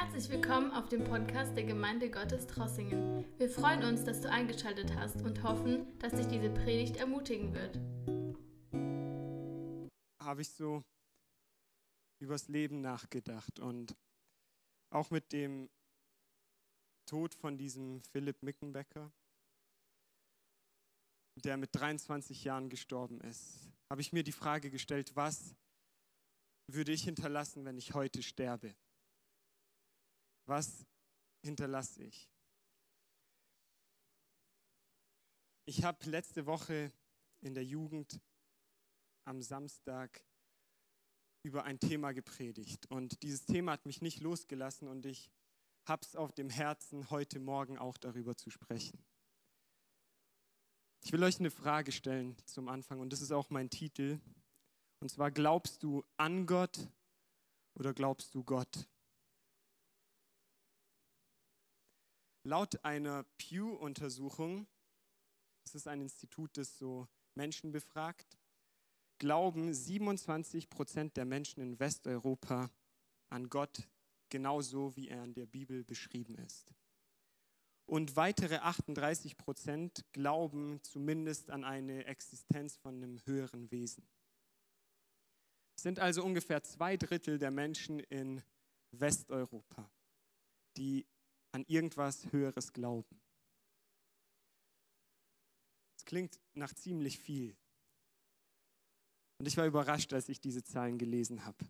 Herzlich willkommen auf dem Podcast der Gemeinde Gottes Trossingen. Wir freuen uns, dass du eingeschaltet hast und hoffen, dass dich diese Predigt ermutigen wird. Habe ich so übers Leben nachgedacht und auch mit dem Tod von diesem Philipp Mickenbecker, der mit 23 Jahren gestorben ist, habe ich mir die Frage gestellt, was würde ich hinterlassen, wenn ich heute sterbe? Was hinterlasse ich? Ich habe letzte Woche in der Jugend am Samstag über ein Thema gepredigt und dieses Thema hat mich nicht losgelassen und ich habe es auf dem Herzen, heute Morgen auch darüber zu sprechen. Ich will euch eine Frage stellen zum Anfang und das ist auch mein Titel. Und zwar, glaubst du an Gott oder glaubst du Gott? Laut einer Pew-Untersuchung, das ist ein Institut, das so Menschen befragt, glauben 27 Prozent der Menschen in Westeuropa an Gott genauso, wie er in der Bibel beschrieben ist. Und weitere 38 Prozent glauben zumindest an eine Existenz von einem höheren Wesen. Es sind also ungefähr zwei Drittel der Menschen in Westeuropa, die an irgendwas Höheres glauben. Es klingt nach ziemlich viel. Und ich war überrascht, als ich diese Zahlen gelesen habe.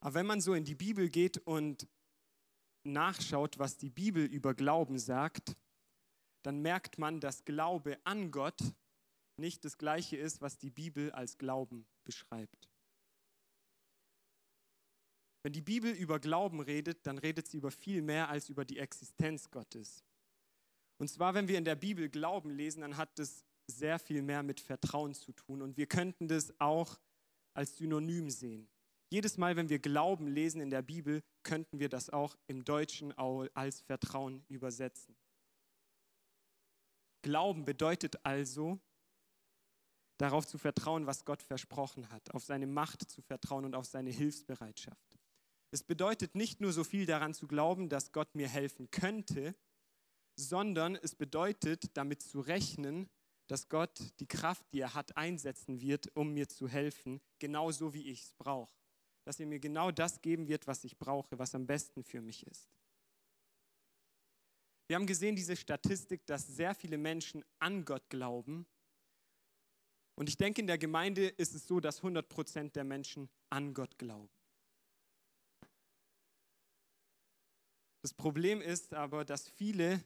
Aber wenn man so in die Bibel geht und nachschaut, was die Bibel über Glauben sagt, dann merkt man, dass Glaube an Gott nicht das gleiche ist, was die Bibel als Glauben beschreibt. Wenn die Bibel über Glauben redet, dann redet sie über viel mehr als über die Existenz Gottes. Und zwar, wenn wir in der Bibel Glauben lesen, dann hat das sehr viel mehr mit Vertrauen zu tun. Und wir könnten das auch als Synonym sehen. Jedes Mal, wenn wir Glauben lesen in der Bibel, könnten wir das auch im Deutschen als Vertrauen übersetzen. Glauben bedeutet also, darauf zu vertrauen, was Gott versprochen hat, auf seine Macht zu vertrauen und auf seine Hilfsbereitschaft. Es bedeutet nicht nur so viel daran zu glauben, dass Gott mir helfen könnte, sondern es bedeutet damit zu rechnen, dass Gott die Kraft, die er hat, einsetzen wird, um mir zu helfen, genauso wie ich es brauche. Dass er mir genau das geben wird, was ich brauche, was am besten für mich ist. Wir haben gesehen, diese Statistik, dass sehr viele Menschen an Gott glauben. Und ich denke, in der Gemeinde ist es so, dass 100 Prozent der Menschen an Gott glauben. Das Problem ist aber, dass viele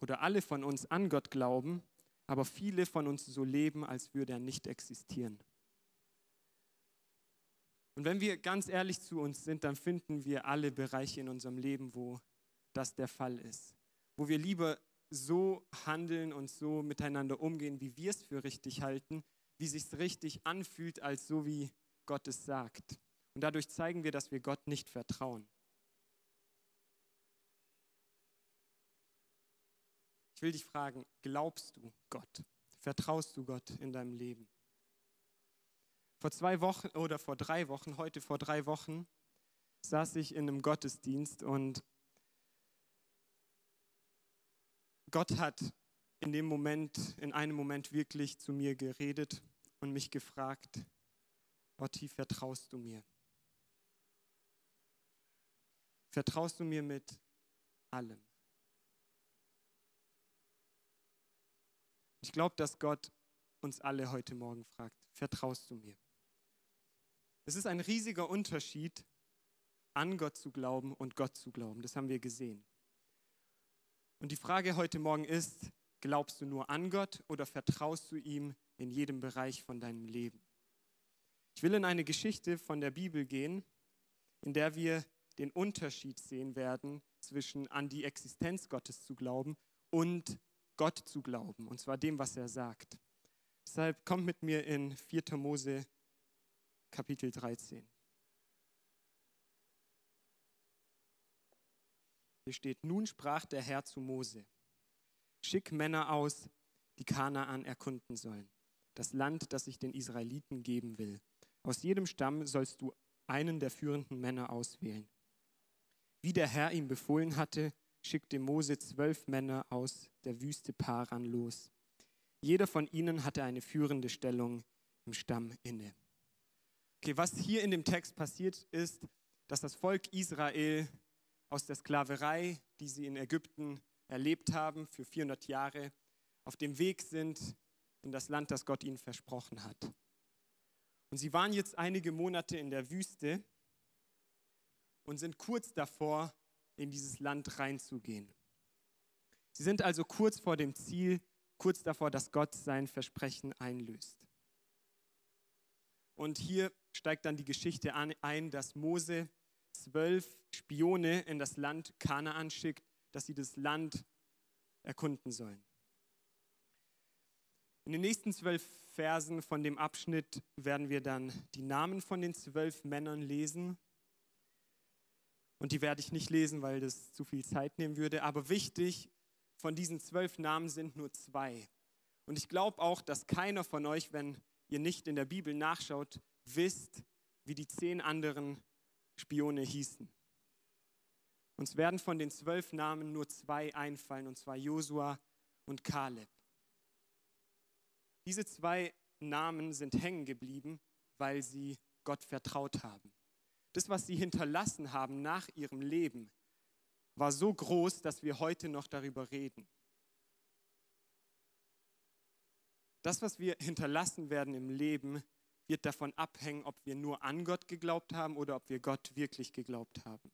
oder alle von uns an Gott glauben, aber viele von uns so leben, als würde er nicht existieren. Und wenn wir ganz ehrlich zu uns sind, dann finden wir alle Bereiche in unserem Leben, wo das der Fall ist. Wo wir lieber so handeln und so miteinander umgehen, wie wir es für richtig halten, wie sich es richtig anfühlt, als so wie Gott es sagt. Und dadurch zeigen wir, dass wir Gott nicht vertrauen. Ich will dich fragen, glaubst du Gott? Vertraust du Gott in deinem Leben? Vor zwei Wochen oder vor drei Wochen, heute vor drei Wochen, saß ich in einem Gottesdienst und Gott hat in dem Moment, in einem Moment wirklich zu mir geredet und mich gefragt, Otti, vertraust du mir? Vertraust du mir mit allem? Ich glaube, dass Gott uns alle heute Morgen fragt, vertraust du mir? Es ist ein riesiger Unterschied, an Gott zu glauben und Gott zu glauben. Das haben wir gesehen. Und die Frage heute Morgen ist, glaubst du nur an Gott oder vertraust du ihm in jedem Bereich von deinem Leben? Ich will in eine Geschichte von der Bibel gehen, in der wir den Unterschied sehen werden zwischen an die Existenz Gottes zu glauben und Gott zu glauben, und zwar dem, was er sagt. Deshalb kommt mit mir in 4. Mose Kapitel 13. Hier steht, nun sprach der Herr zu Mose, schick Männer aus, die Kanaan erkunden sollen, das Land, das ich den Israeliten geben will. Aus jedem Stamm sollst du einen der führenden Männer auswählen. Wie der Herr ihm befohlen hatte, schickte Mose zwölf Männer aus der Wüste Paran los. Jeder von ihnen hatte eine führende Stellung im Stamm inne. Okay, was hier in dem Text passiert ist, dass das Volk Israel aus der Sklaverei, die sie in Ägypten erlebt haben für 400 Jahre, auf dem Weg sind in das Land, das Gott ihnen versprochen hat. Und sie waren jetzt einige Monate in der Wüste und sind kurz davor, in dieses Land reinzugehen. Sie sind also kurz vor dem Ziel, kurz davor, dass Gott sein Versprechen einlöst. Und hier steigt dann die Geschichte ein, dass Mose zwölf Spione in das Land Kanaan schickt, dass sie das Land erkunden sollen. In den nächsten zwölf Versen von dem Abschnitt werden wir dann die Namen von den zwölf Männern lesen. Und die werde ich nicht lesen, weil das zu viel Zeit nehmen würde. Aber wichtig, von diesen zwölf Namen sind nur zwei. Und ich glaube auch, dass keiner von euch, wenn ihr nicht in der Bibel nachschaut, wisst, wie die zehn anderen Spione hießen. Uns werden von den zwölf Namen nur zwei einfallen, und zwar Josua und Kaleb. Diese zwei Namen sind hängen geblieben, weil sie Gott vertraut haben. Das, was sie hinterlassen haben nach ihrem Leben, war so groß, dass wir heute noch darüber reden. Das, was wir hinterlassen werden im Leben, wird davon abhängen, ob wir nur an Gott geglaubt haben oder ob wir Gott wirklich geglaubt haben.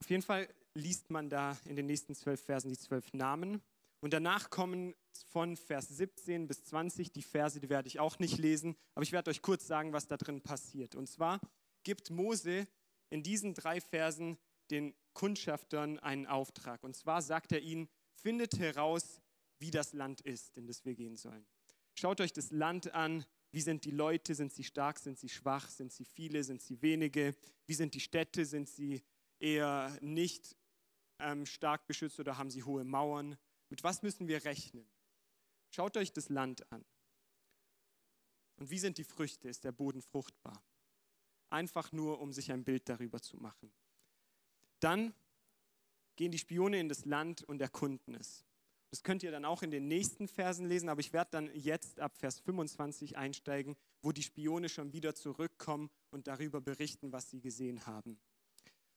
Auf jeden Fall liest man da in den nächsten zwölf Versen die zwölf Namen. Und danach kommen von Vers 17 bis 20 die Verse, die werde ich auch nicht lesen, aber ich werde euch kurz sagen, was da drin passiert. Und zwar gibt Mose in diesen drei Versen den Kundschaftern einen Auftrag. Und zwar sagt er ihnen, findet heraus, wie das Land ist, in das wir gehen sollen. Schaut euch das Land an. Wie sind die Leute? Sind sie stark? Sind sie schwach? Sind sie viele? Sind sie wenige? Wie sind die Städte? Sind sie eher nicht ähm, stark beschützt oder haben sie hohe Mauern? Mit was müssen wir rechnen? Schaut euch das Land an. Und wie sind die Früchte? Ist der Boden fruchtbar? Einfach nur, um sich ein Bild darüber zu machen. Dann gehen die Spione in das Land und erkunden es. Das könnt ihr dann auch in den nächsten Versen lesen, aber ich werde dann jetzt ab Vers 25 einsteigen, wo die Spione schon wieder zurückkommen und darüber berichten, was sie gesehen haben.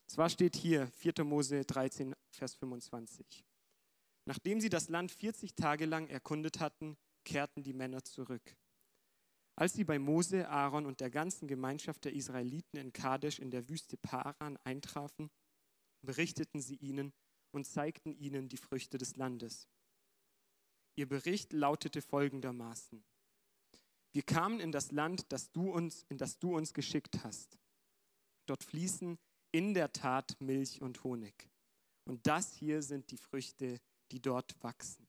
Zwar steht hier 4. Mose 13, Vers 25. Nachdem sie das Land 40 Tage lang erkundet hatten, kehrten die Männer zurück. Als sie bei Mose, Aaron und der ganzen Gemeinschaft der Israeliten in Kadesh in der Wüste Paran eintrafen, berichteten sie ihnen und zeigten ihnen die Früchte des Landes. Ihr Bericht lautete folgendermaßen. Wir kamen in das Land, das du uns, in das du uns geschickt hast. Dort fließen in der Tat Milch und Honig. Und das hier sind die Früchte, die dort wachsen.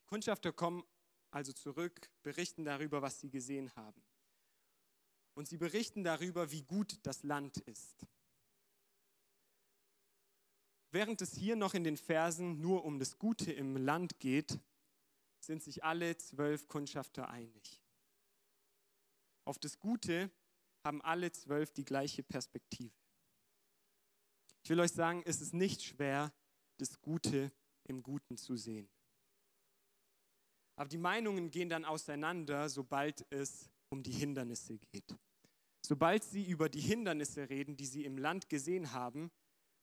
Die Kundschafter kommen also zurück, berichten darüber, was sie gesehen haben. Und sie berichten darüber, wie gut das Land ist. Während es hier noch in den Versen nur um das Gute im Land geht, sind sich alle zwölf Kundschafter einig. Auf das Gute haben alle zwölf die gleiche Perspektive. Ich will euch sagen, es ist nicht schwer, das Gute im Guten zu sehen. Aber die Meinungen gehen dann auseinander, sobald es um die Hindernisse geht. Sobald sie über die Hindernisse reden, die sie im Land gesehen haben,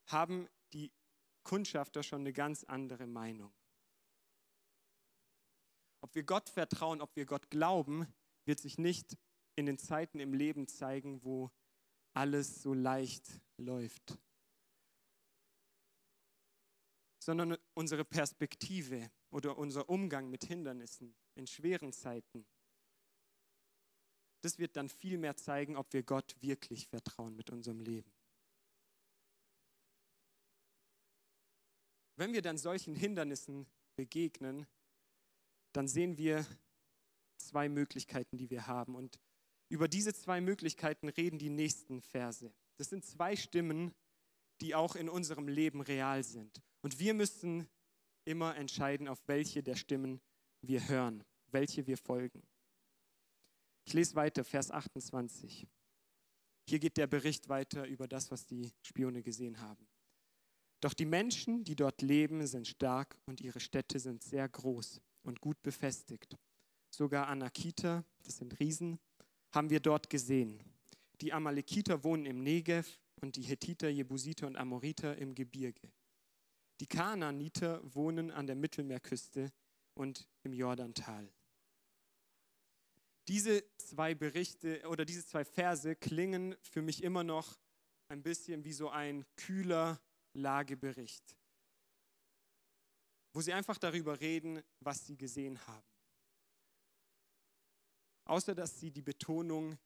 haben die Kundschafter schon eine ganz andere Meinung. Ob wir Gott vertrauen, ob wir Gott glauben, wird sich nicht in den Zeiten im Leben zeigen, wo alles so leicht läuft, sondern unsere Perspektive oder unser Umgang mit Hindernissen in schweren Zeiten. Das wird dann viel mehr zeigen, ob wir Gott wirklich vertrauen mit unserem Leben. Wenn wir dann solchen Hindernissen begegnen, dann sehen wir zwei Möglichkeiten, die wir haben. Und über diese zwei Möglichkeiten reden die nächsten Verse. Das sind zwei Stimmen, die auch in unserem Leben real sind. Und wir müssen immer entscheiden, auf welche der Stimmen wir hören, welche wir folgen. Ich lese weiter, Vers 28. Hier geht der Bericht weiter über das, was die Spione gesehen haben. Doch die Menschen, die dort leben, sind stark und ihre Städte sind sehr groß und gut befestigt. Sogar Anakiter, das sind Riesen, haben wir dort gesehen. Die Amalekiter wohnen im Negev und die Hethiter, Jebusiter und Amoriter im Gebirge. Die Kanaaniter wohnen an der Mittelmeerküste und im Jordantal. Diese zwei Berichte oder diese zwei Verse klingen für mich immer noch ein bisschen wie so ein kühler Lagebericht, wo sie einfach darüber reden, was sie gesehen haben. Außer dass sie die Betonung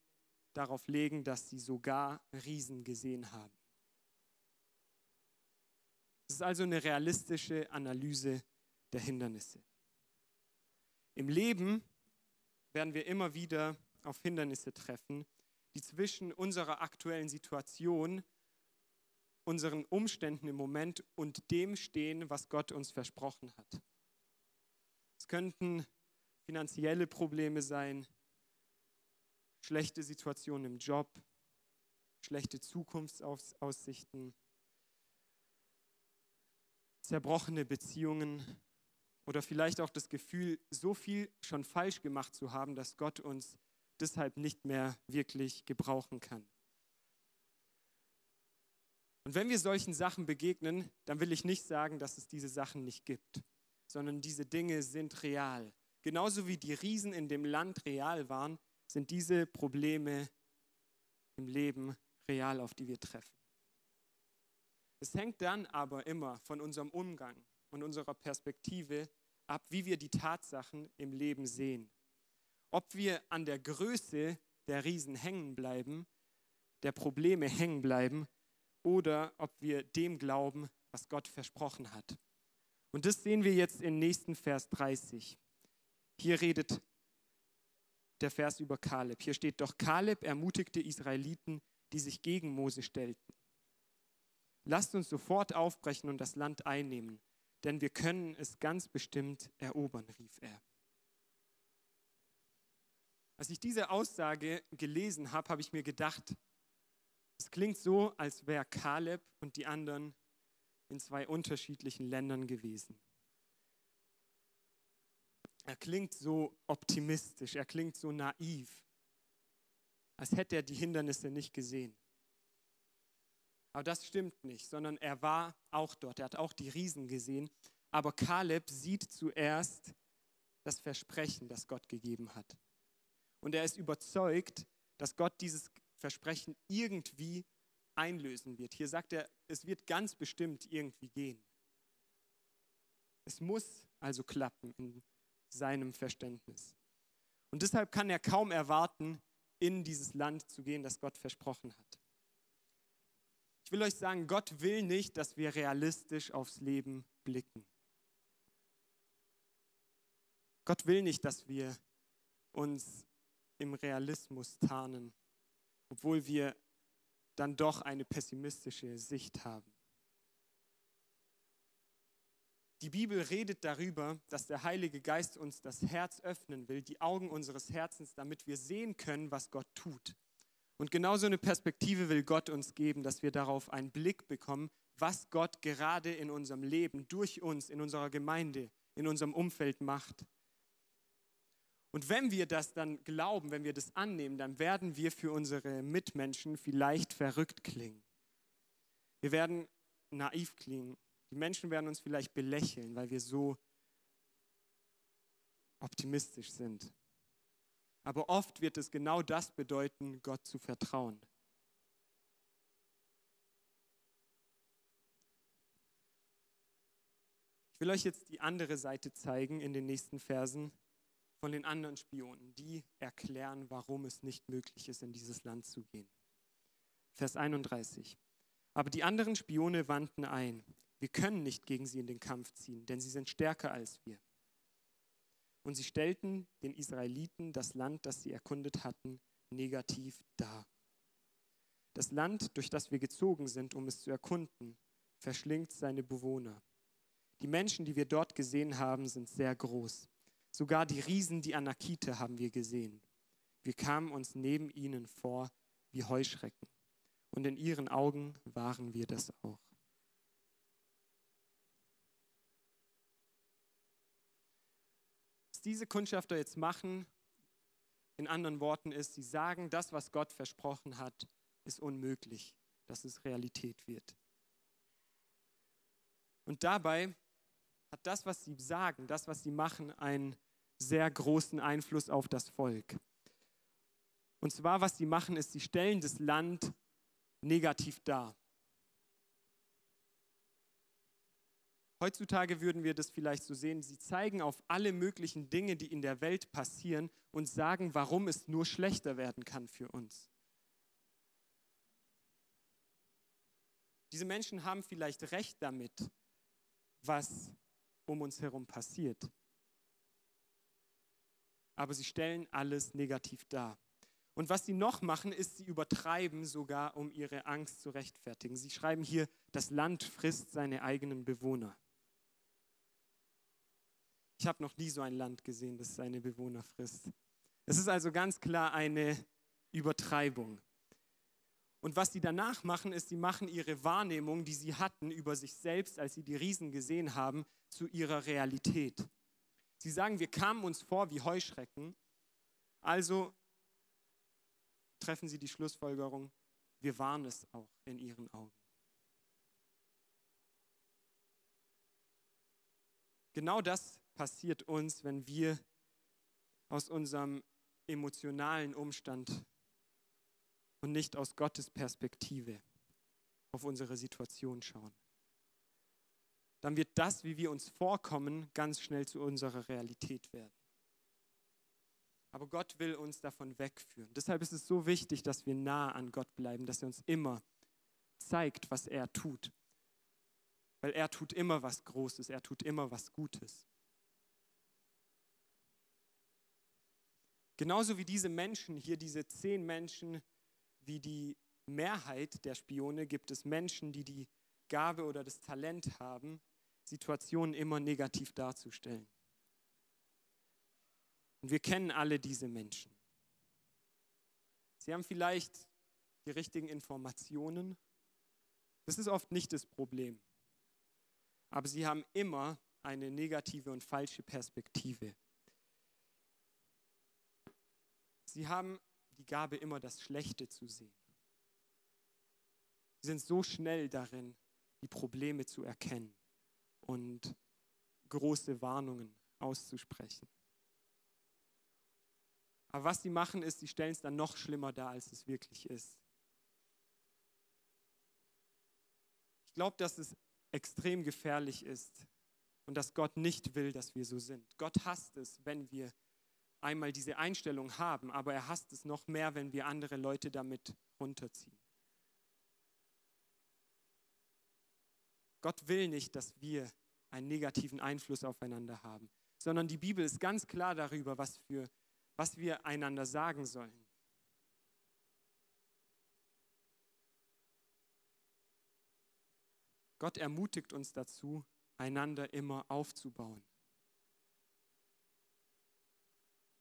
darauf legen, dass sie sogar Riesen gesehen haben. Es ist also eine realistische Analyse der Hindernisse. Im Leben werden wir immer wieder auf Hindernisse treffen, die zwischen unserer aktuellen Situation, unseren Umständen im Moment und dem stehen, was Gott uns versprochen hat. Es könnten finanzielle Probleme sein, schlechte Situationen im Job, schlechte Zukunftsaussichten, zerbrochene Beziehungen oder vielleicht auch das Gefühl, so viel schon falsch gemacht zu haben, dass Gott uns deshalb nicht mehr wirklich gebrauchen kann. Und wenn wir solchen Sachen begegnen, dann will ich nicht sagen, dass es diese Sachen nicht gibt, sondern diese Dinge sind real. Genauso wie die Riesen in dem Land real waren, sind diese Probleme im Leben real, auf die wir treffen. Es hängt dann aber immer von unserem Umgang und unserer Perspektive ab, wie wir die Tatsachen im Leben sehen. Ob wir an der Größe der Riesen hängen bleiben, der Probleme hängen bleiben oder ob wir dem glauben, was Gott versprochen hat. Und das sehen wir jetzt im nächsten Vers 30. Hier redet der Vers über Kaleb. Hier steht doch, Kaleb ermutigte Israeliten, die sich gegen Mose stellten. Lasst uns sofort aufbrechen und das Land einnehmen, denn wir können es ganz bestimmt erobern, rief er. Als ich diese Aussage gelesen habe, habe ich mir gedacht, es klingt so, als wäre Kaleb und die anderen in zwei unterschiedlichen Ländern gewesen. Er klingt so optimistisch, er klingt so naiv, als hätte er die Hindernisse nicht gesehen. Aber das stimmt nicht, sondern er war auch dort, er hat auch die Riesen gesehen. Aber Kaleb sieht zuerst das Versprechen, das Gott gegeben hat. Und er ist überzeugt, dass Gott dieses Versprechen irgendwie einlösen wird. Hier sagt er, es wird ganz bestimmt irgendwie gehen. Es muss also klappen in seinem Verständnis. Und deshalb kann er kaum erwarten, in dieses Land zu gehen, das Gott versprochen hat. Ich will euch sagen, Gott will nicht, dass wir realistisch aufs Leben blicken. Gott will nicht, dass wir uns im Realismus tarnen, obwohl wir dann doch eine pessimistische Sicht haben. Die Bibel redet darüber, dass der Heilige Geist uns das Herz öffnen will, die Augen unseres Herzens, damit wir sehen können, was Gott tut. Und genauso eine Perspektive will Gott uns geben, dass wir darauf einen Blick bekommen, was Gott gerade in unserem Leben, durch uns, in unserer Gemeinde, in unserem Umfeld macht. Und wenn wir das dann glauben, wenn wir das annehmen, dann werden wir für unsere Mitmenschen vielleicht verrückt klingen. Wir werden naiv klingen. Die Menschen werden uns vielleicht belächeln, weil wir so optimistisch sind. Aber oft wird es genau das bedeuten, Gott zu vertrauen. Ich will euch jetzt die andere Seite zeigen in den nächsten Versen von den anderen Spionen, die erklären, warum es nicht möglich ist, in dieses Land zu gehen. Vers 31. Aber die anderen Spione wandten ein. Wir können nicht gegen sie in den Kampf ziehen, denn sie sind stärker als wir. Und sie stellten den Israeliten das Land, das sie erkundet hatten, negativ dar. Das Land, durch das wir gezogen sind, um es zu erkunden, verschlingt seine Bewohner. Die Menschen, die wir dort gesehen haben, sind sehr groß. Sogar die Riesen, die Anakite, haben wir gesehen. Wir kamen uns neben ihnen vor wie Heuschrecken. Und in ihren Augen waren wir das auch. Was diese Kundschafter jetzt machen, in anderen Worten ist, sie sagen, das, was Gott versprochen hat, ist unmöglich, dass es Realität wird. Und dabei hat das, was sie sagen, das, was sie machen, einen sehr großen Einfluss auf das Volk. Und zwar, was sie machen, ist, sie stellen das Land negativ dar. Heutzutage würden wir das vielleicht so sehen, sie zeigen auf alle möglichen Dinge, die in der Welt passieren und sagen, warum es nur schlechter werden kann für uns. Diese Menschen haben vielleicht recht damit, was um uns herum passiert. Aber sie stellen alles negativ dar. Und was sie noch machen, ist, sie übertreiben sogar, um ihre Angst zu rechtfertigen. Sie schreiben hier, das Land frisst seine eigenen Bewohner. Ich habe noch nie so ein Land gesehen, das seine Bewohner frisst. Es ist also ganz klar eine Übertreibung. Und was sie danach machen, ist, sie machen ihre Wahrnehmung, die sie hatten über sich selbst, als sie die Riesen gesehen haben, zu ihrer Realität. Sie sagen, wir kamen uns vor wie Heuschrecken, also treffen sie die Schlussfolgerung, wir waren es auch in ihren Augen. Genau das passiert uns, wenn wir aus unserem emotionalen Umstand und nicht aus Gottes Perspektive auf unsere Situation schauen. Dann wird das, wie wir uns vorkommen, ganz schnell zu unserer Realität werden. Aber Gott will uns davon wegführen. Deshalb ist es so wichtig, dass wir nah an Gott bleiben, dass er uns immer zeigt, was er tut. Weil er tut immer was Großes, er tut immer was Gutes. Genauso wie diese Menschen hier, diese zehn Menschen, wie die Mehrheit der Spione, gibt es Menschen, die die Gabe oder das Talent haben, Situationen immer negativ darzustellen. Und wir kennen alle diese Menschen. Sie haben vielleicht die richtigen Informationen. Das ist oft nicht das Problem. Aber sie haben immer eine negative und falsche Perspektive. Sie haben die Gabe, immer das Schlechte zu sehen. Sie sind so schnell darin, die Probleme zu erkennen und große Warnungen auszusprechen. Aber was sie machen, ist, sie stellen es dann noch schlimmer dar, als es wirklich ist. Ich glaube, dass es extrem gefährlich ist und dass Gott nicht will, dass wir so sind. Gott hasst es, wenn wir einmal diese Einstellung haben, aber er hasst es noch mehr, wenn wir andere Leute damit runterziehen. Gott will nicht, dass wir einen negativen Einfluss aufeinander haben, sondern die Bibel ist ganz klar darüber, was für was wir einander sagen sollen. Gott ermutigt uns dazu, einander immer aufzubauen.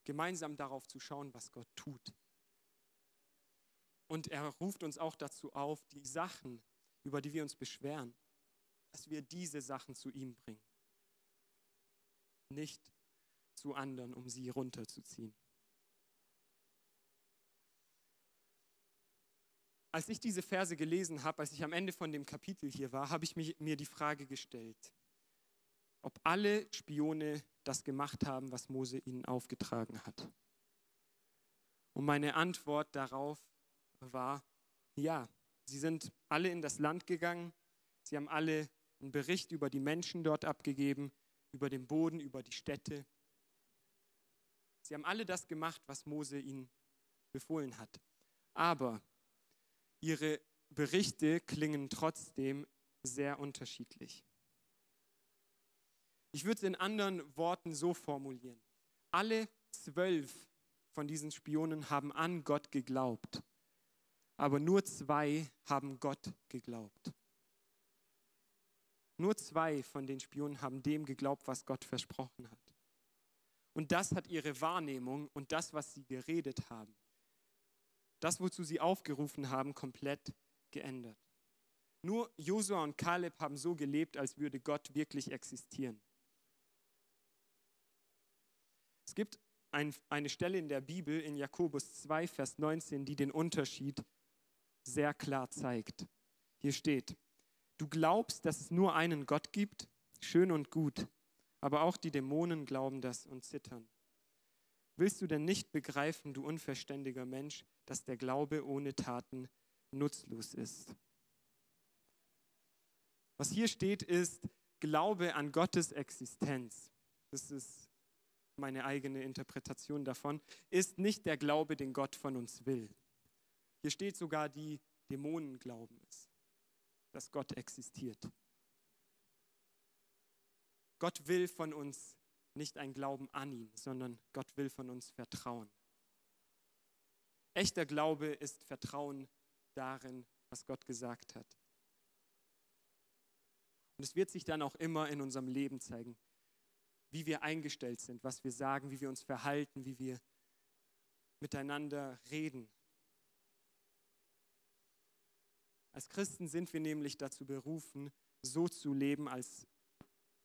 Gemeinsam darauf zu schauen, was Gott tut. Und er ruft uns auch dazu auf, die Sachen, über die wir uns beschweren, dass wir diese Sachen zu ihm bringen. Nicht zu anderen, um sie runterzuziehen. als ich diese Verse gelesen habe, als ich am Ende von dem Kapitel hier war, habe ich mir die Frage gestellt, ob alle Spione das gemacht haben, was Mose ihnen aufgetragen hat. Und meine Antwort darauf war, ja, sie sind alle in das Land gegangen, sie haben alle einen Bericht über die Menschen dort abgegeben, über den Boden, über die Städte. Sie haben alle das gemacht, was Mose ihnen befohlen hat. Aber ihre Berichte klingen trotzdem sehr unterschiedlich. Ich würde es in anderen Worten so formulieren. Alle zwölf von diesen Spionen haben an Gott geglaubt, aber nur zwei haben Gott geglaubt. Nur zwei von den Spionen haben dem geglaubt, was Gott versprochen hat. Und das hat ihre Wahrnehmung und das, was sie geredet haben, das, wozu sie aufgerufen haben, komplett geändert. Nur Josua und Kaleb haben so gelebt, als würde Gott wirklich existieren. Es gibt ein, eine Stelle in der Bibel, in Jakobus 2, Vers 19, die den Unterschied sehr klar zeigt. Hier steht, du glaubst, dass es nur einen Gott gibt, schön und gut, aber auch die Dämonen glauben das und zittern. Willst du denn nicht begreifen, du unverständiger Mensch, dass der Glaube ohne Taten nutzlos ist? Was hier steht, ist Glaube an Gottes Existenz. Das ist meine eigene Interpretation davon, ist nicht der Glaube, den Gott von uns will. Hier steht sogar, die Dämonen glauben es, dass Gott existiert. Gott will von uns nicht ein Glauben an ihn, sondern Gott will von uns Vertrauen. Echter Glaube ist Vertrauen darin, was Gott gesagt hat. Und es wird sich dann auch immer in unserem Leben zeigen, wie wir eingestellt sind, was wir sagen, wie wir uns verhalten, wie wir miteinander reden. Als Christen sind wir nämlich dazu berufen, so zu leben, als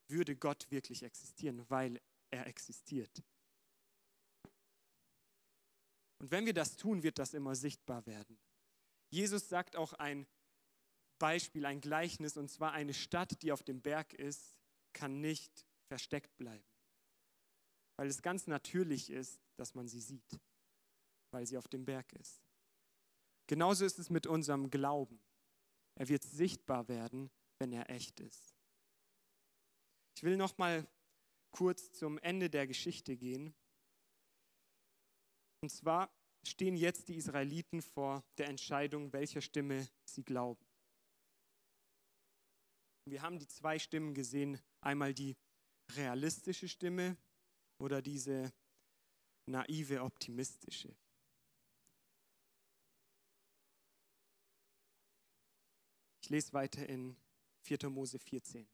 würde Gott wirklich existieren, weil er existiert. Und wenn wir das tun, wird das immer sichtbar werden. Jesus sagt auch ein Beispiel, ein Gleichnis, und zwar eine Stadt, die auf dem Berg ist, kann nicht versteckt bleiben, weil es ganz natürlich ist, dass man sie sieht, weil sie auf dem Berg ist. Genauso ist es mit unserem Glauben. Er wird sichtbar werden, wenn er echt ist. Ich will noch mal kurz zum Ende der Geschichte gehen. Und zwar stehen jetzt die Israeliten vor der Entscheidung, welcher Stimme sie glauben. Wir haben die zwei Stimmen gesehen, einmal die realistische Stimme oder diese naive, optimistische. Ich lese weiter in 4. Mose 14.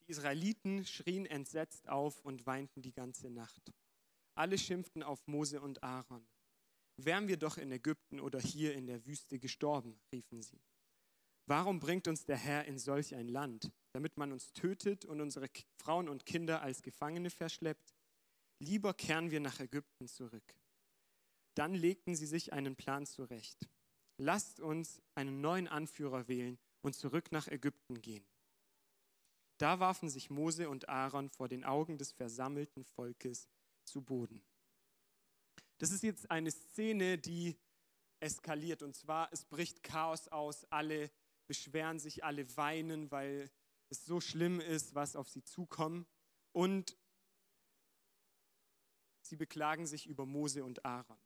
Die Israeliten schrien entsetzt auf und weinten die ganze Nacht. Alle schimpften auf Mose und Aaron. Wären wir doch in Ägypten oder hier in der Wüste gestorben, riefen sie. Warum bringt uns der Herr in solch ein Land, damit man uns tötet und unsere Frauen und Kinder als Gefangene verschleppt? Lieber kehren wir nach Ägypten zurück. Dann legten sie sich einen Plan zurecht. Lasst uns einen neuen Anführer wählen und zurück nach Ägypten gehen. Da warfen sich Mose und Aaron vor den Augen des versammelten Volkes zu Boden. Das ist jetzt eine Szene, die eskaliert. Und zwar, es bricht Chaos aus, alle beschweren sich, alle weinen, weil es so schlimm ist, was auf sie zukommt. Und sie beklagen sich über Mose und Aaron.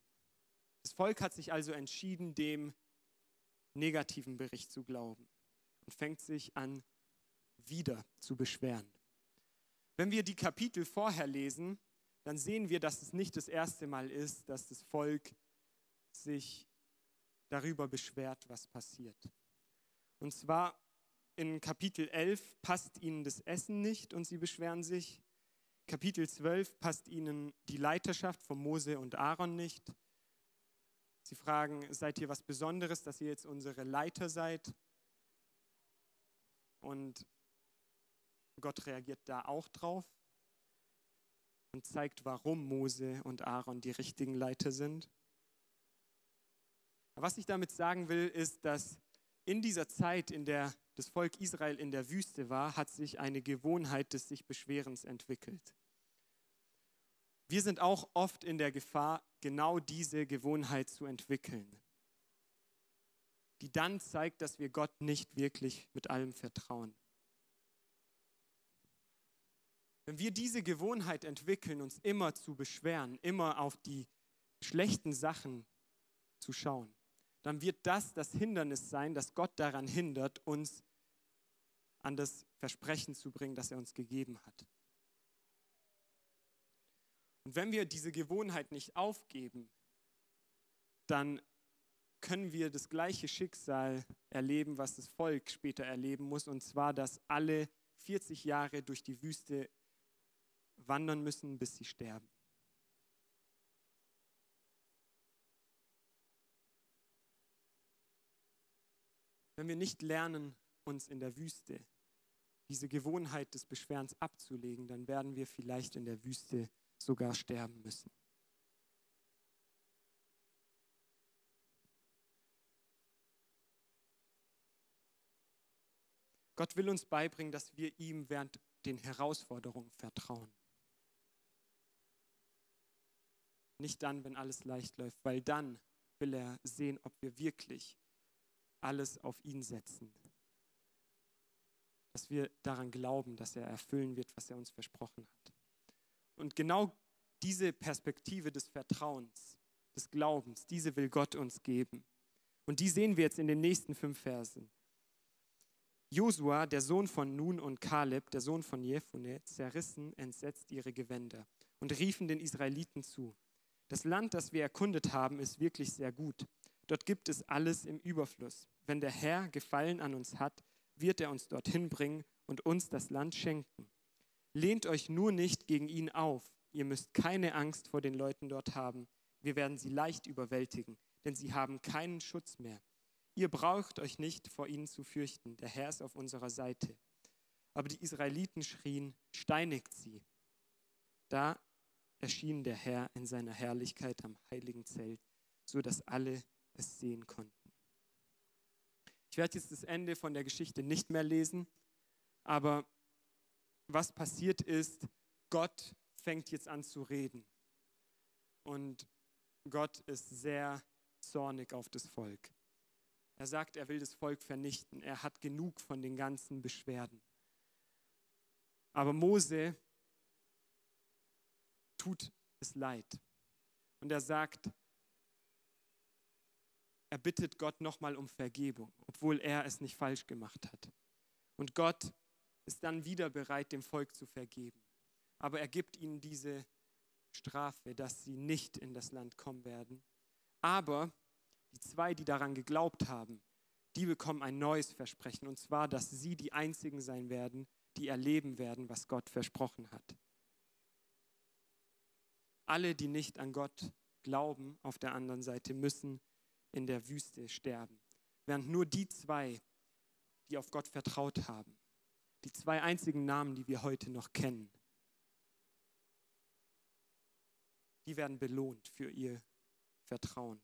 Das Volk hat sich also entschieden, dem negativen Bericht zu glauben und fängt sich an, wieder zu beschweren. Wenn wir die Kapitel vorher lesen, dann sehen wir, dass es nicht das erste Mal ist, dass das Volk sich darüber beschwert, was passiert. Und zwar in Kapitel 11 passt ihnen das Essen nicht und sie beschweren sich. Kapitel 12 passt ihnen die Leiterschaft von Mose und Aaron nicht. Sie fragen, seid ihr was Besonderes, dass ihr jetzt unsere Leiter seid? Und Gott reagiert da auch drauf und zeigt, warum Mose und Aaron die richtigen Leiter sind. was ich damit sagen will, ist, dass in dieser Zeit, in der das Volk Israel in der Wüste war, hat sich eine Gewohnheit des sich Beschwerens entwickelt. Wir sind auch oft in der Gefahr, genau diese Gewohnheit zu entwickeln, die dann zeigt, dass wir Gott nicht wirklich mit allem vertrauen. Wenn wir diese Gewohnheit entwickeln, uns immer zu beschweren, immer auf die schlechten Sachen zu schauen, dann wird das das Hindernis sein, das Gott daran hindert, uns an das Versprechen zu bringen, das er uns gegeben hat. Und wenn wir diese Gewohnheit nicht aufgeben, dann können wir das gleiche Schicksal erleben, was das Volk später erleben muss, und zwar, dass alle 40 Jahre durch die Wüste wandern müssen, bis sie sterben. Wenn wir nicht lernen, uns in der Wüste diese Gewohnheit des Beschwerens abzulegen, dann werden wir vielleicht in der Wüste sogar sterben müssen. Gott will uns beibringen, dass wir ihm während den Herausforderungen vertrauen. Nicht dann, wenn alles leicht läuft, weil dann will er sehen, ob wir wirklich alles auf ihn setzen. Dass wir daran glauben, dass er erfüllen wird, was er uns versprochen hat. Und genau diese Perspektive des Vertrauens, des Glaubens, diese will Gott uns geben. Und die sehen wir jetzt in den nächsten fünf Versen. Josua, der Sohn von Nun und Kaleb, der Sohn von Jephune, zerrissen entsetzt ihre Gewänder und riefen den Israeliten zu. Das Land, das wir erkundet haben, ist wirklich sehr gut. Dort gibt es alles im Überfluss. Wenn der Herr Gefallen an uns hat, wird er uns dorthin bringen und uns das Land schenken. Lehnt euch nur nicht gegen ihn auf. Ihr müsst keine Angst vor den Leuten dort haben. Wir werden sie leicht überwältigen, denn sie haben keinen Schutz mehr. Ihr braucht euch nicht vor ihnen zu fürchten, der Herr ist auf unserer Seite. Aber die Israeliten schrien, steinigt sie. Da erschien der Herr in seiner Herrlichkeit am heiligen Zelt, so dass alle es sehen konnten. Ich werde jetzt das Ende von der Geschichte nicht mehr lesen, aber was passiert ist, Gott fängt jetzt an zu reden. Und Gott ist sehr zornig auf das Volk. Er sagt, er will das Volk vernichten. Er hat genug von den ganzen Beschwerden. Aber Mose tut es leid. Und er sagt, er bittet Gott nochmal um Vergebung, obwohl er es nicht falsch gemacht hat. Und Gott ist dann wieder bereit, dem Volk zu vergeben. Aber er gibt ihnen diese Strafe, dass sie nicht in das Land kommen werden. Aber die zwei, die daran geglaubt haben, die bekommen ein neues Versprechen, und zwar, dass sie die Einzigen sein werden, die erleben werden, was Gott versprochen hat. Alle, die nicht an Gott glauben, auf der anderen Seite, müssen in der Wüste sterben. Während nur die zwei, die auf Gott vertraut haben, die zwei einzigen Namen, die wir heute noch kennen, die werden belohnt für ihr Vertrauen.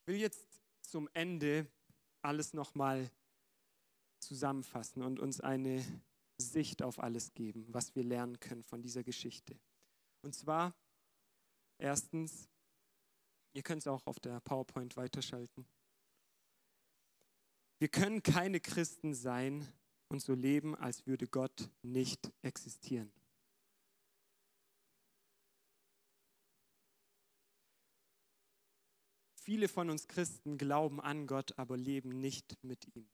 Ich will jetzt zum Ende alles nochmal zusammenfassen und uns eine Sicht auf alles geben, was wir lernen können von dieser Geschichte. Und zwar erstens, ihr könnt es auch auf der PowerPoint weiterschalten. Wir können keine Christen sein und so leben, als würde Gott nicht existieren. Viele von uns Christen glauben an Gott, aber leben nicht mit ihm.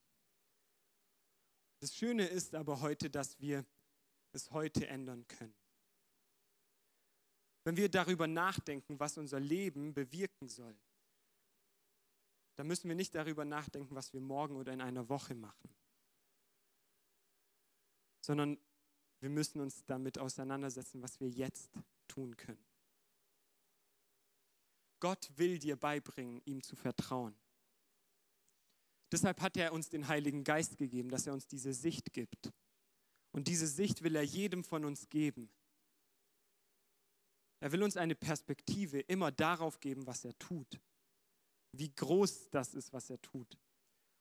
Das Schöne ist aber heute, dass wir es heute ändern können. Wenn wir darüber nachdenken, was unser Leben bewirken soll, dann müssen wir nicht darüber nachdenken, was wir morgen oder in einer Woche machen, sondern wir müssen uns damit auseinandersetzen, was wir jetzt tun können. Gott will dir beibringen, ihm zu vertrauen. Deshalb hat er uns den Heiligen Geist gegeben, dass er uns diese Sicht gibt. Und diese Sicht will er jedem von uns geben. Er will uns eine Perspektive immer darauf geben, was er tut. Wie groß das ist, was er tut.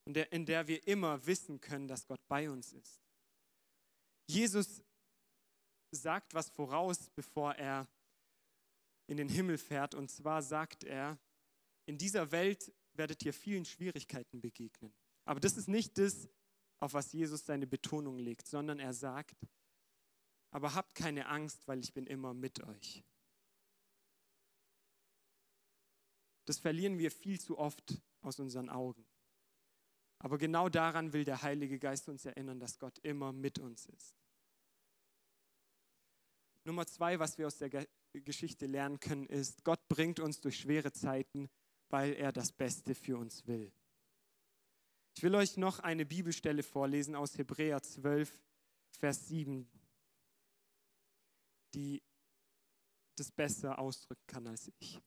Und in der wir immer wissen können, dass Gott bei uns ist. Jesus sagt was voraus, bevor er in den Himmel fährt. Und zwar sagt er, in dieser Welt werdet ihr vielen Schwierigkeiten begegnen. Aber das ist nicht das, auf was Jesus seine Betonung legt, sondern er sagt, aber habt keine Angst, weil ich bin immer mit euch. Das verlieren wir viel zu oft aus unseren Augen. Aber genau daran will der Heilige Geist uns erinnern, dass Gott immer mit uns ist. Nummer zwei, was wir aus der Geschichte lernen können, ist, Gott bringt uns durch schwere Zeiten, weil er das Beste für uns will. Ich will euch noch eine Bibelstelle vorlesen aus Hebräer 12, Vers 7. die das besser ausdrücken kann als ich.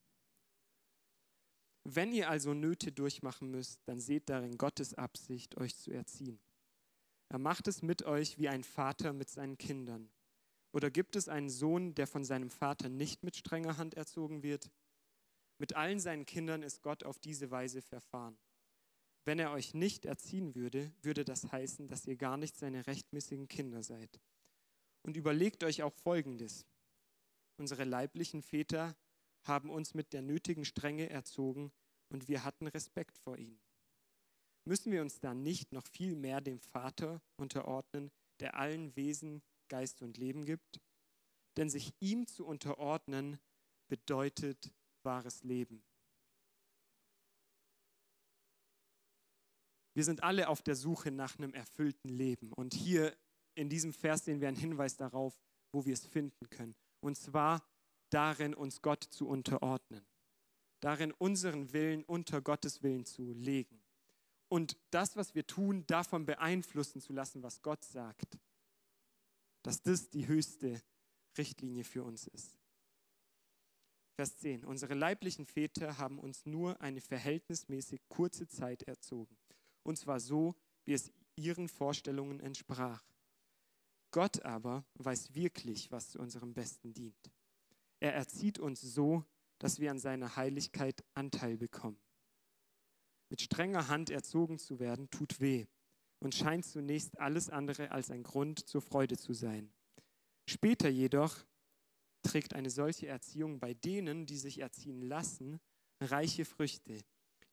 Wenn ihr also Nöte durchmachen müsst, dann seht darin Gottes Absicht, euch zu erziehen. Er macht es mit euch wie ein Vater mit seinen Kindern. Oder gibt es einen Sohn, der von seinem Vater nicht mit strenger Hand erzogen wird? Mit allen seinen Kindern ist Gott auf diese Weise verfahren. Wenn er euch nicht erziehen würde, würde das heißen, dass ihr gar nicht seine rechtmäßigen Kinder seid. Und überlegt euch auch Folgendes. Unsere leiblichen Väter haben uns mit der nötigen Strenge erzogen und wir hatten Respekt vor ihnen. Müssen wir uns dann nicht noch viel mehr dem Vater unterordnen, der allen Wesen Geist und Leben gibt? Denn sich ihm zu unterordnen bedeutet wahres Leben. Wir sind alle auf der Suche nach einem erfüllten Leben. Und hier in diesem Vers sehen wir einen Hinweis darauf, wo wir es finden können. Und zwar darin, uns Gott zu unterordnen. Darin, unseren Willen unter Gottes Willen zu legen. Und das, was wir tun, davon beeinflussen zu lassen, was Gott sagt. Dass das die höchste Richtlinie für uns ist. Vers 10. Unsere leiblichen Väter haben uns nur eine verhältnismäßig kurze Zeit erzogen. Und zwar so, wie es ihren Vorstellungen entsprach. Gott aber weiß wirklich, was zu unserem Besten dient. Er erzieht uns so, dass wir an seiner Heiligkeit Anteil bekommen. Mit strenger Hand erzogen zu werden, tut weh und scheint zunächst alles andere als ein Grund zur Freude zu sein. Später jedoch trägt eine solche Erziehung bei denen, die sich erziehen lassen, reiche Früchte.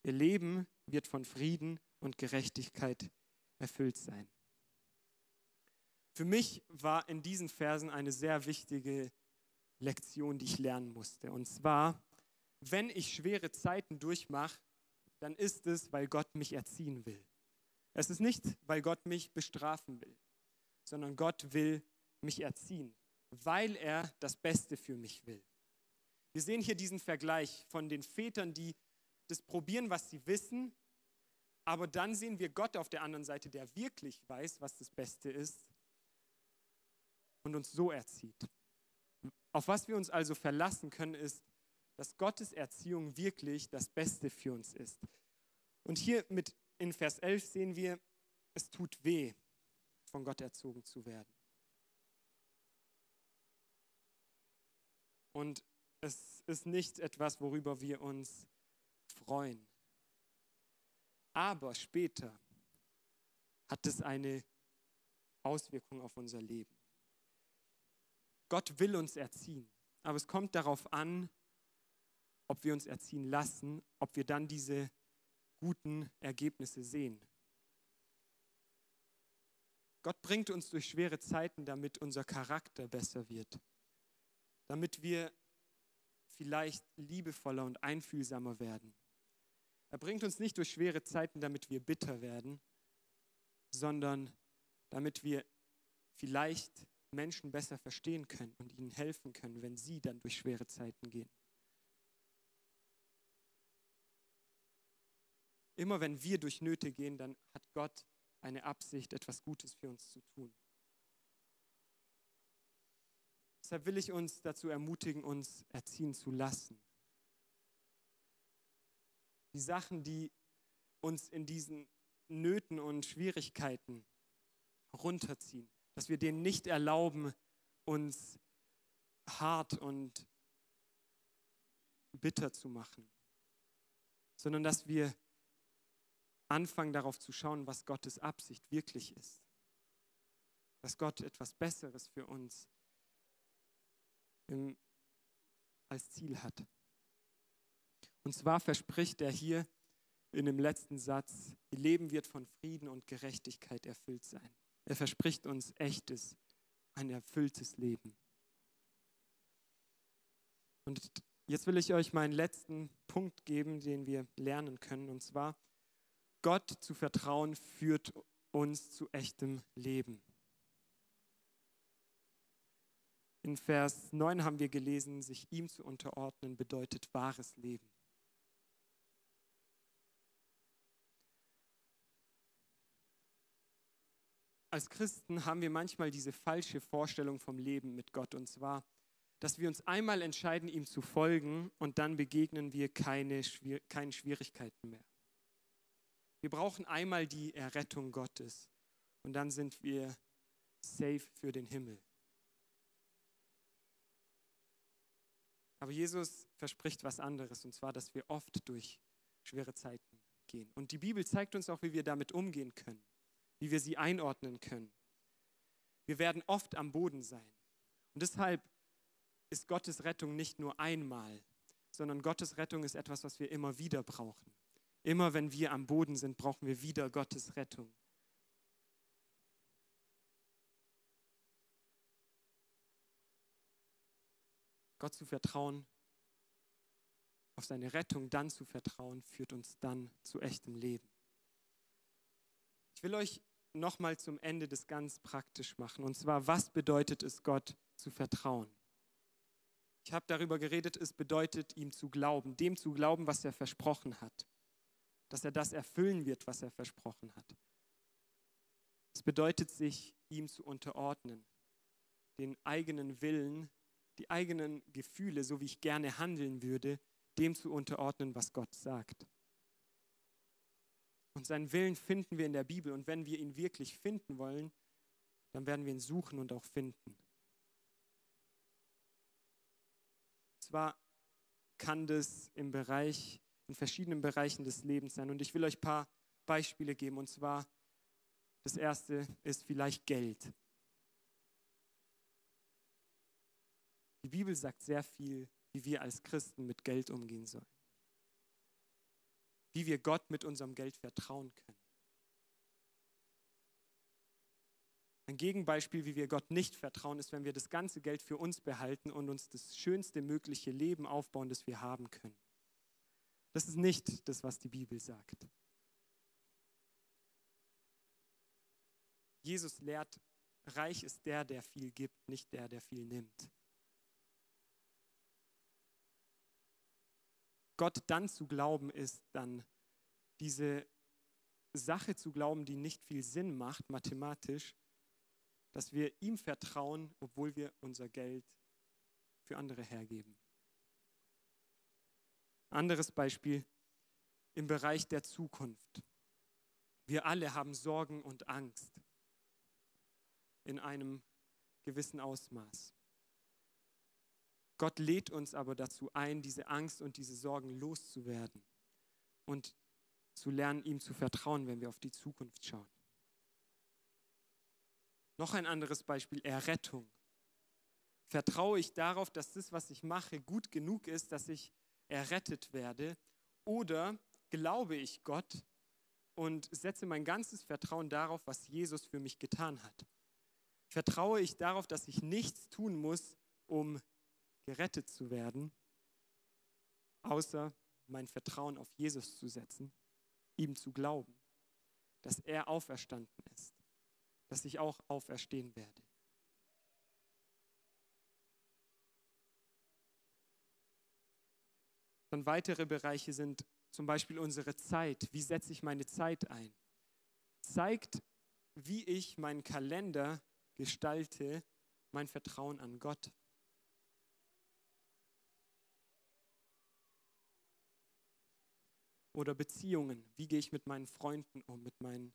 Ihr Leben wird von Frieden und Gerechtigkeit erfüllt sein. Für mich war in diesen Versen eine sehr wichtige Lektion, die ich lernen musste. Und zwar, wenn ich schwere Zeiten durchmache, dann ist es, weil Gott mich erziehen will. Es ist nicht, weil Gott mich bestrafen will, sondern Gott will mich erziehen, weil er das Beste für mich will. Wir sehen hier diesen Vergleich von den Vätern, die das probieren, was sie wissen, aber dann sehen wir Gott auf der anderen Seite, der wirklich weiß, was das Beste ist und uns so erzieht. Auf was wir uns also verlassen können, ist, dass Gottes Erziehung wirklich das Beste für uns ist. Und hier mit in Vers 11 sehen wir, es tut weh, von Gott erzogen zu werden. Und es ist nicht etwas, worüber wir uns freuen. Aber später hat es eine Auswirkung auf unser Leben. Gott will uns erziehen, aber es kommt darauf an, ob wir uns erziehen lassen, ob wir dann diese guten Ergebnisse sehen. Gott bringt uns durch schwere Zeiten, damit unser Charakter besser wird, damit wir vielleicht liebevoller und einfühlsamer werden. Er bringt uns nicht durch schwere Zeiten, damit wir bitter werden, sondern damit wir vielleicht Menschen besser verstehen können und ihnen helfen können, wenn sie dann durch schwere Zeiten gehen. Immer wenn wir durch Nöte gehen, dann hat Gott eine Absicht, etwas Gutes für uns zu tun. Deshalb will ich uns dazu ermutigen, uns erziehen zu lassen. Die Sachen, die uns in diesen Nöten und Schwierigkeiten runterziehen, dass wir denen nicht erlauben, uns hart und bitter zu machen, sondern dass wir anfangen darauf zu schauen, was Gottes Absicht wirklich ist. Dass Gott etwas Besseres für uns im, als Ziel hat. Und zwar verspricht er hier in dem letzten Satz, ihr Leben wird von Frieden und Gerechtigkeit erfüllt sein. Er verspricht uns echtes, ein erfülltes Leben. Und jetzt will ich euch meinen letzten Punkt geben, den wir lernen können. Und zwar, Gott zu vertrauen führt uns zu echtem Leben. In Vers 9 haben wir gelesen, sich ihm zu unterordnen bedeutet wahres Leben. Als Christen haben wir manchmal diese falsche Vorstellung vom Leben mit Gott. Und zwar, dass wir uns einmal entscheiden, ihm zu folgen und dann begegnen wir keine, keinen Schwierigkeiten mehr. Wir brauchen einmal die Errettung Gottes und dann sind wir safe für den Himmel. Aber Jesus verspricht was anderes, und zwar, dass wir oft durch schwere Zeiten gehen. Und die Bibel zeigt uns auch, wie wir damit umgehen können, wie wir sie einordnen können. Wir werden oft am Boden sein. Und deshalb ist Gottes Rettung nicht nur einmal, sondern Gottes Rettung ist etwas, was wir immer wieder brauchen. Immer wenn wir am Boden sind, brauchen wir wieder Gottes Rettung. Gott zu vertrauen, auf seine Rettung dann zu vertrauen, führt uns dann zu echtem Leben. Ich will euch nochmal zum Ende das ganz praktisch machen. Und zwar, was bedeutet es, Gott zu vertrauen? Ich habe darüber geredet, es bedeutet, ihm zu glauben, dem zu glauben, was er versprochen hat. Dass er das erfüllen wird, was er versprochen hat. Es bedeutet, sich ihm zu unterordnen, den eigenen Willen die eigenen Gefühle, so wie ich gerne handeln würde, dem zu unterordnen, was Gott sagt. Und seinen Willen finden wir in der Bibel. Und wenn wir ihn wirklich finden wollen, dann werden wir ihn suchen und auch finden. Zwar kann das im Bereich, in verschiedenen Bereichen des Lebens sein. Und ich will euch ein paar Beispiele geben. Und zwar, das erste ist vielleicht Geld. Die Bibel sagt sehr viel, wie wir als Christen mit Geld umgehen sollen. Wie wir Gott mit unserem Geld vertrauen können. Ein Gegenbeispiel, wie wir Gott nicht vertrauen, ist, wenn wir das ganze Geld für uns behalten und uns das schönste mögliche Leben aufbauen, das wir haben können. Das ist nicht das, was die Bibel sagt. Jesus lehrt, reich ist der, der viel gibt, nicht der, der viel nimmt. Gott dann zu glauben, ist dann diese Sache zu glauben, die nicht viel Sinn macht, mathematisch, dass wir ihm vertrauen, obwohl wir unser Geld für andere hergeben. Anderes Beispiel im Bereich der Zukunft. Wir alle haben Sorgen und Angst in einem gewissen Ausmaß. Gott lädt uns aber dazu ein, diese Angst und diese Sorgen loszuwerden und zu lernen, ihm zu vertrauen, wenn wir auf die Zukunft schauen. Noch ein anderes Beispiel, Errettung. Vertraue ich darauf, dass das, was ich mache, gut genug ist, dass ich errettet werde? Oder glaube ich Gott und setze mein ganzes Vertrauen darauf, was Jesus für mich getan hat? Vertraue ich darauf, dass ich nichts tun muss, um gerettet zu werden, außer mein Vertrauen auf Jesus zu setzen, ihm zu glauben, dass er auferstanden ist, dass ich auch auferstehen werde. Dann weitere Bereiche sind zum Beispiel unsere Zeit. Wie setze ich meine Zeit ein? Zeigt, wie ich meinen Kalender gestalte, mein Vertrauen an Gott. Oder Beziehungen. Wie gehe ich mit meinen Freunden um, mit meinen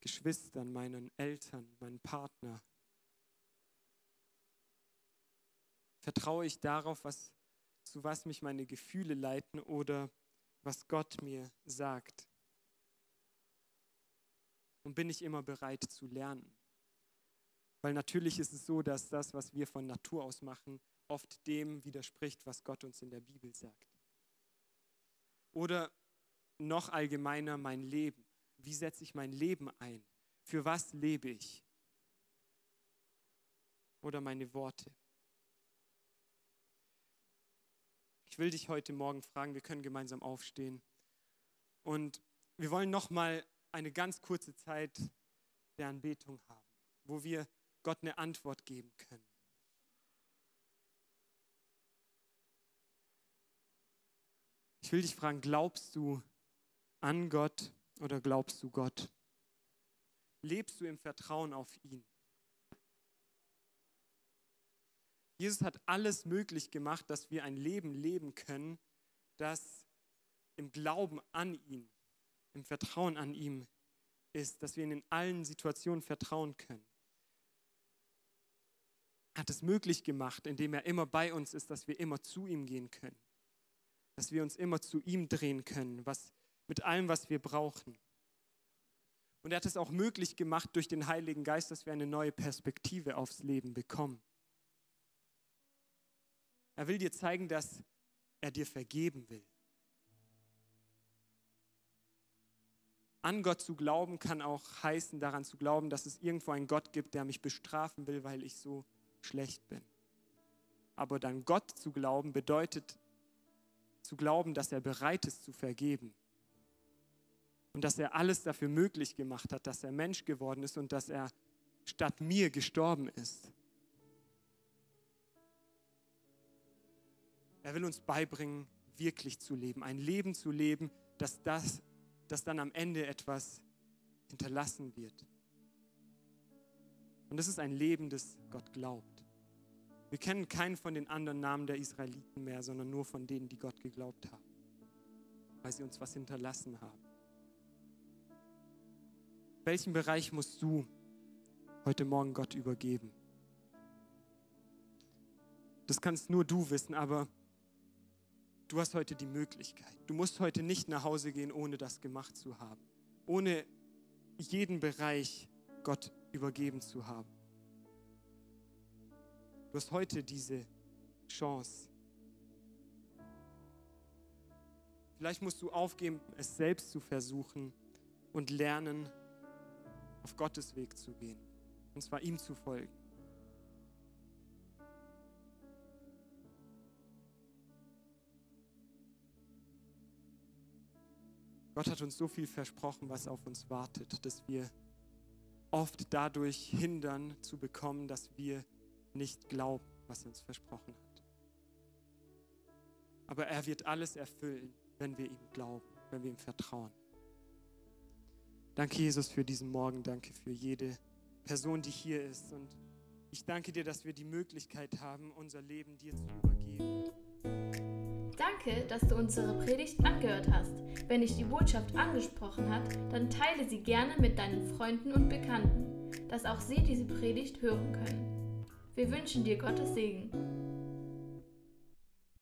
Geschwistern, meinen Eltern, meinem Partner? Vertraue ich darauf, was, zu was mich meine Gefühle leiten oder was Gott mir sagt? Und bin ich immer bereit zu lernen? Weil natürlich ist es so, dass das, was wir von Natur aus machen, oft dem widerspricht, was Gott uns in der Bibel sagt. Oder noch allgemeiner mein Leben. Wie setze ich mein Leben ein? Für was lebe ich? Oder meine Worte. Ich will dich heute Morgen fragen, wir können gemeinsam aufstehen. Und wir wollen noch mal eine ganz kurze Zeit der Anbetung haben, wo wir Gott eine Antwort geben können. Ich will dich fragen, glaubst du, an Gott oder glaubst du Gott? Lebst du im Vertrauen auf ihn? Jesus hat alles möglich gemacht, dass wir ein Leben leben können, das im Glauben an ihn, im Vertrauen an ihm ist, dass wir ihn in allen Situationen vertrauen können. Hat es möglich gemacht, indem er immer bei uns ist, dass wir immer zu ihm gehen können, dass wir uns immer zu ihm drehen können, was, mit allem, was wir brauchen. Und er hat es auch möglich gemacht durch den Heiligen Geist, dass wir eine neue Perspektive aufs Leben bekommen. Er will dir zeigen, dass er dir vergeben will. An Gott zu glauben kann auch heißen, daran zu glauben, dass es irgendwo einen Gott gibt, der mich bestrafen will, weil ich so schlecht bin. Aber dann Gott zu glauben bedeutet zu glauben, dass er bereit ist zu vergeben. Und dass er alles dafür möglich gemacht hat, dass er Mensch geworden ist und dass er statt mir gestorben ist. Er will uns beibringen, wirklich zu leben, ein Leben zu leben, dass das, dass dann am Ende etwas hinterlassen wird. Und das ist ein Leben, das Gott glaubt. Wir kennen keinen von den anderen Namen der Israeliten mehr, sondern nur von denen, die Gott geglaubt haben, weil sie uns was hinterlassen haben. Welchen Bereich musst du heute Morgen Gott übergeben? Das kannst nur du wissen, aber du hast heute die Möglichkeit. Du musst heute nicht nach Hause gehen, ohne das gemacht zu haben, ohne jeden Bereich Gott übergeben zu haben. Du hast heute diese Chance. Vielleicht musst du aufgeben, es selbst zu versuchen und lernen, auf Gottes Weg zu gehen. Und zwar ihm zu folgen. Gott hat uns so viel versprochen, was auf uns wartet, dass wir oft dadurch hindern zu bekommen, dass wir nicht glauben, was er uns versprochen hat. Aber er wird alles erfüllen, wenn wir ihm glauben, wenn wir ihm vertrauen. Danke, Jesus, für diesen Morgen. Danke für jede Person, die hier ist. Und ich danke dir, dass wir die Möglichkeit haben, unser Leben dir zu übergeben. Danke, dass du unsere Predigt angehört hast. Wenn dich die Botschaft angesprochen hat, dann teile sie gerne mit deinen Freunden und Bekannten, dass auch sie diese Predigt hören können. Wir wünschen dir Gottes Segen.